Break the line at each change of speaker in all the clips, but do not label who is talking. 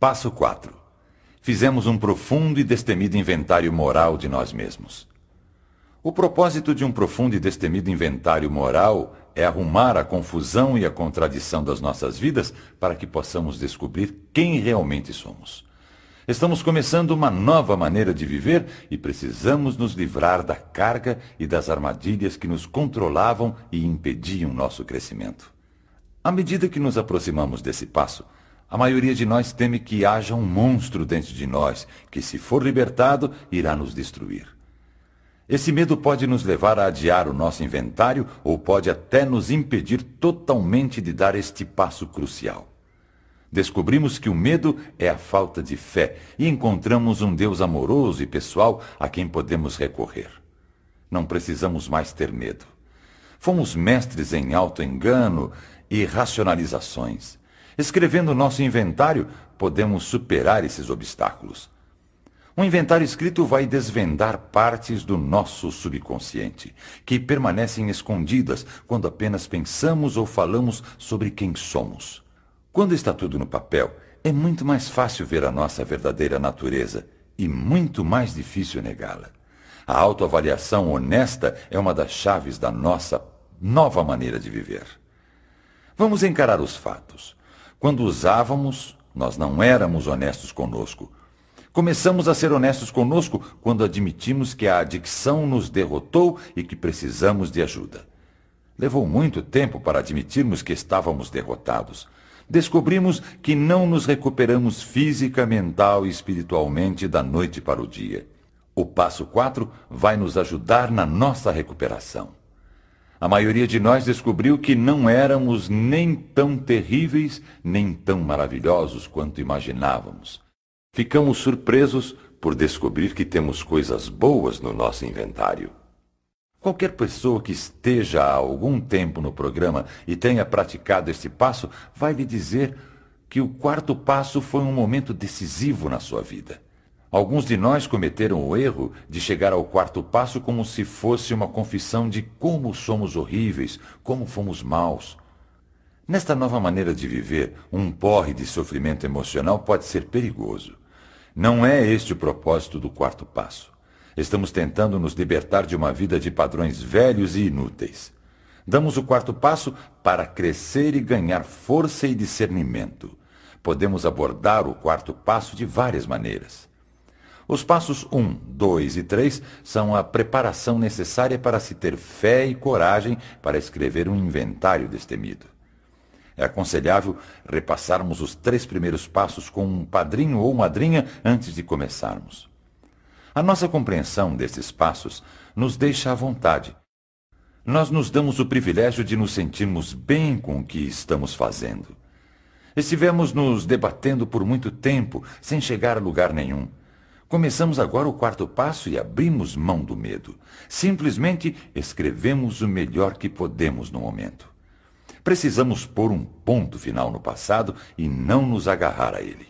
Passo 4. Fizemos um profundo e destemido inventário moral de nós mesmos. O propósito de um profundo e destemido inventário moral é arrumar a confusão e a contradição das nossas vidas para que possamos descobrir quem realmente somos. Estamos começando uma nova maneira de viver e precisamos nos livrar da carga e das armadilhas que nos controlavam e impediam nosso crescimento. À medida que nos aproximamos desse passo, a maioria de nós teme que haja um monstro dentro de nós que, se for libertado, irá nos destruir. Esse medo pode nos levar a adiar o nosso inventário ou pode até nos impedir totalmente de dar este passo crucial. Descobrimos que o medo é a falta de fé e encontramos um Deus amoroso e pessoal a quem podemos recorrer. Não precisamos mais ter medo. Fomos mestres em auto-engano e racionalizações. Escrevendo nosso inventário, podemos superar esses obstáculos. Um inventário escrito vai desvendar partes do nosso subconsciente, que permanecem escondidas quando apenas pensamos ou falamos sobre quem somos. Quando está tudo no papel, é muito mais fácil ver a nossa verdadeira natureza e muito mais difícil negá-la. A autoavaliação honesta é uma das chaves da nossa nova maneira de viver. Vamos encarar os fatos. Quando usávamos, nós não éramos honestos conosco. Começamos a ser honestos conosco quando admitimos que a adicção nos derrotou e que precisamos de ajuda. Levou muito tempo para admitirmos que estávamos derrotados descobrimos que não nos recuperamos física, mental e espiritualmente da noite para o dia. O passo 4 vai nos ajudar na nossa recuperação. A maioria de nós descobriu que não éramos nem tão terríveis, nem tão maravilhosos quanto imaginávamos. Ficamos surpresos por descobrir que temos coisas boas no nosso inventário. Qualquer pessoa que esteja há algum tempo no programa e tenha praticado este passo vai lhe dizer que o quarto passo foi um momento decisivo na sua vida. Alguns de nós cometeram o erro de chegar ao quarto passo como se fosse uma confissão de como somos horríveis, como fomos maus. Nesta nova maneira de viver, um porre de sofrimento emocional pode ser perigoso. Não é este o propósito do quarto passo. Estamos tentando nos libertar de uma vida de padrões velhos e inúteis. Damos o quarto passo para crescer e ganhar força e discernimento. Podemos abordar o quarto passo de várias maneiras. Os passos 1, 2 e 3 são a preparação necessária para se ter fé e coragem para escrever um inventário destemido. É aconselhável repassarmos os três primeiros passos com um padrinho ou madrinha antes de começarmos. A nossa compreensão desses passos nos deixa à vontade. Nós nos damos o privilégio de nos sentirmos bem com o que estamos fazendo. Estivemos nos debatendo por muito tempo, sem chegar a lugar nenhum. Começamos agora o quarto passo e abrimos mão do medo. Simplesmente escrevemos o melhor que podemos no momento. Precisamos pôr um ponto final no passado e não nos agarrar a ele.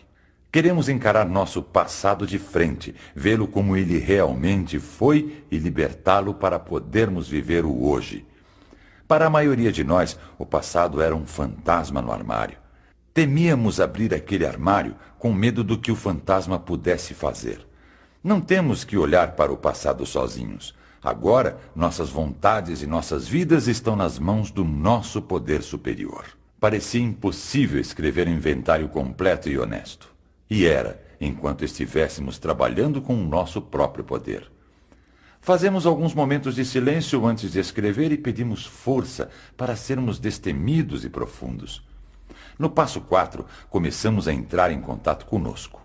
Queremos encarar nosso passado de frente, vê-lo como ele realmente foi e libertá-lo para podermos viver o hoje. Para a maioria de nós, o passado era um fantasma no armário. Temíamos abrir aquele armário com medo do que o fantasma pudesse fazer. Não temos que olhar para o passado sozinhos. Agora, nossas vontades e nossas vidas estão nas mãos do nosso poder superior. Parecia impossível escrever um inventário completo e honesto. E era, enquanto estivéssemos trabalhando com o nosso próprio poder. Fazemos alguns momentos de silêncio antes de escrever e pedimos força para sermos destemidos e profundos. No passo 4, começamos a entrar em contato conosco.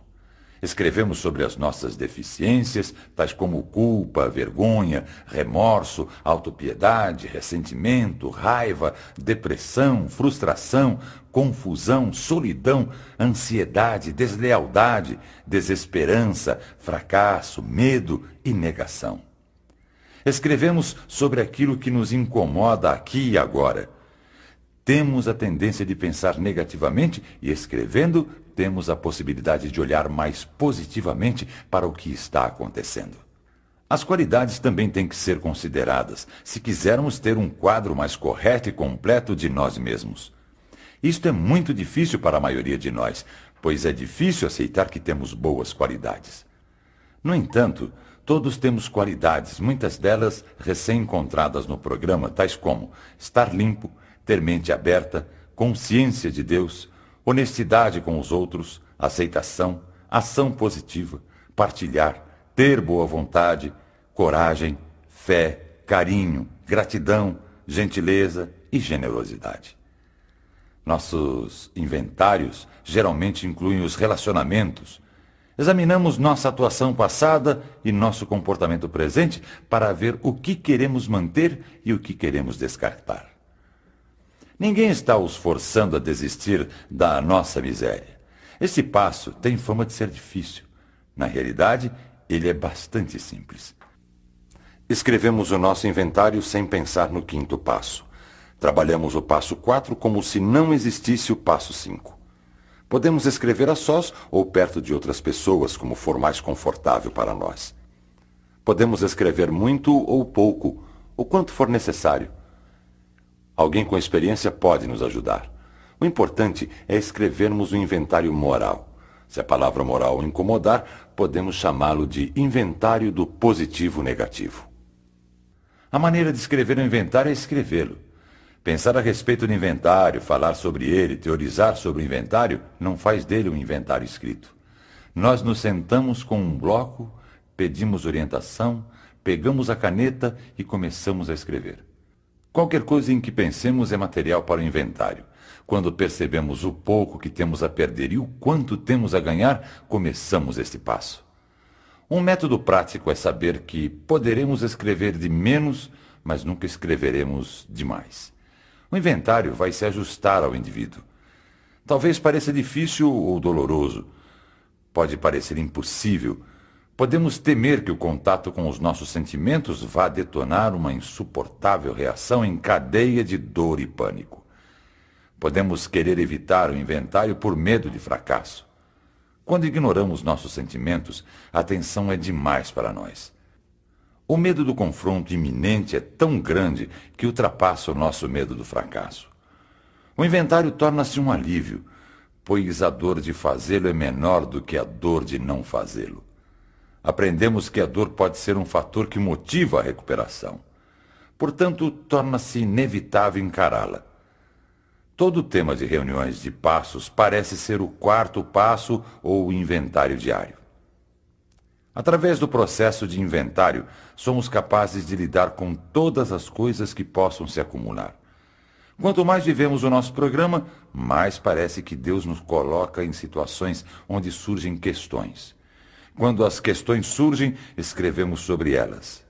Escrevemos sobre as nossas deficiências, tais como culpa, vergonha, remorso, autopiedade, ressentimento, raiva, depressão, frustração, confusão, solidão, ansiedade, deslealdade, desesperança, fracasso, medo e negação. Escrevemos sobre aquilo que nos incomoda aqui e agora. Temos a tendência de pensar negativamente e, escrevendo, temos a possibilidade de olhar mais positivamente para o que está acontecendo. As qualidades também têm que ser consideradas se quisermos ter um quadro mais correto e completo de nós mesmos. Isto é muito difícil para a maioria de nós, pois é difícil aceitar que temos boas qualidades. No entanto, todos temos qualidades, muitas delas recém-encontradas no programa, tais como estar limpo, ter mente aberta, consciência de Deus, honestidade com os outros, aceitação, ação positiva, partilhar, ter boa vontade, coragem, fé, carinho, gratidão, gentileza e generosidade. Nossos inventários geralmente incluem os relacionamentos. Examinamos nossa atuação passada e nosso comportamento presente para ver o que queremos manter e o que queremos descartar. Ninguém está os forçando a desistir da nossa miséria. Esse passo tem fama de ser difícil. Na realidade, ele é bastante simples. Escrevemos o nosso inventário sem pensar no quinto passo. Trabalhamos o passo 4 como se não existisse o passo 5. Podemos escrever a sós ou perto de outras pessoas, como for mais confortável para nós. Podemos escrever muito ou pouco, o quanto for necessário. Alguém com experiência pode nos ajudar. O importante é escrevermos um inventário moral. Se a palavra moral incomodar, podemos chamá-lo de inventário do positivo negativo. A maneira de escrever um inventário é escrevê-lo. Pensar a respeito do inventário, falar sobre ele, teorizar sobre o inventário, não faz dele um inventário escrito. Nós nos sentamos com um bloco, pedimos orientação, pegamos a caneta e começamos a escrever. Qualquer coisa em que pensemos é material para o inventário. Quando percebemos o pouco que temos a perder e o quanto temos a ganhar, começamos este passo. Um método prático é saber que poderemos escrever de menos, mas nunca escreveremos demais. O inventário vai se ajustar ao indivíduo. Talvez pareça difícil ou doloroso. Pode parecer impossível. Podemos temer que o contato com os nossos sentimentos vá detonar uma insuportável reação em cadeia de dor e pânico. Podemos querer evitar o inventário por medo de fracasso. Quando ignoramos nossos sentimentos, a tensão é demais para nós. O medo do confronto iminente é tão grande que ultrapassa o nosso medo do fracasso. O inventário torna-se um alívio, pois a dor de fazê-lo é menor do que a dor de não fazê-lo. Aprendemos que a dor pode ser um fator que motiva a recuperação. Portanto, torna-se inevitável encará-la. Todo tema de reuniões de passos parece ser o quarto passo ou o inventário diário. Através do processo de inventário, somos capazes de lidar com todas as coisas que possam se acumular. Quanto mais vivemos o nosso programa, mais parece que Deus nos coloca em situações onde surgem questões. Quando as questões surgem, escrevemos sobre elas.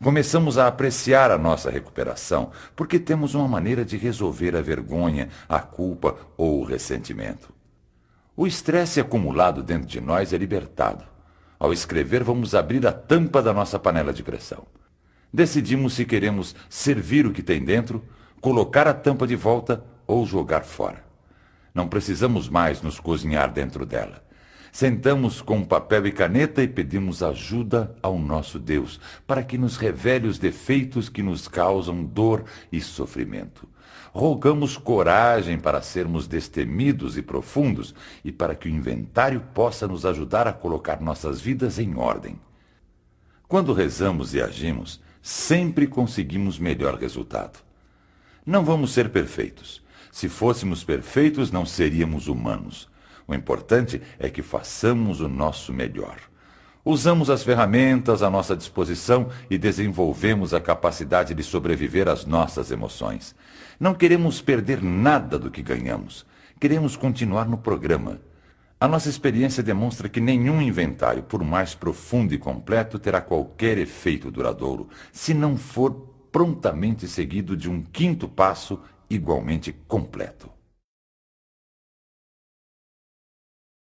Começamos a apreciar a nossa recuperação, porque temos uma maneira de resolver a vergonha, a culpa ou o ressentimento. O estresse acumulado dentro de nós é libertado. Ao escrever, vamos abrir a tampa da nossa panela de pressão. Decidimos se queremos servir o que tem dentro, colocar a tampa de volta ou jogar fora. Não precisamos mais nos cozinhar dentro dela. Sentamos com papel e caneta e pedimos ajuda ao nosso Deus para que nos revele os defeitos que nos causam dor e sofrimento. Rogamos coragem para sermos destemidos e profundos e para que o inventário possa nos ajudar a colocar nossas vidas em ordem. Quando rezamos e agimos, sempre conseguimos melhor resultado. Não vamos ser perfeitos. Se fôssemos perfeitos, não seríamos humanos. O importante é que façamos o nosso melhor. Usamos as ferramentas à nossa disposição e desenvolvemos a capacidade de sobreviver às nossas emoções. Não queremos perder nada do que ganhamos. Queremos continuar no programa. A nossa experiência demonstra que nenhum inventário, por mais profundo e completo, terá qualquer efeito duradouro, se não for prontamente seguido de um quinto passo igualmente completo.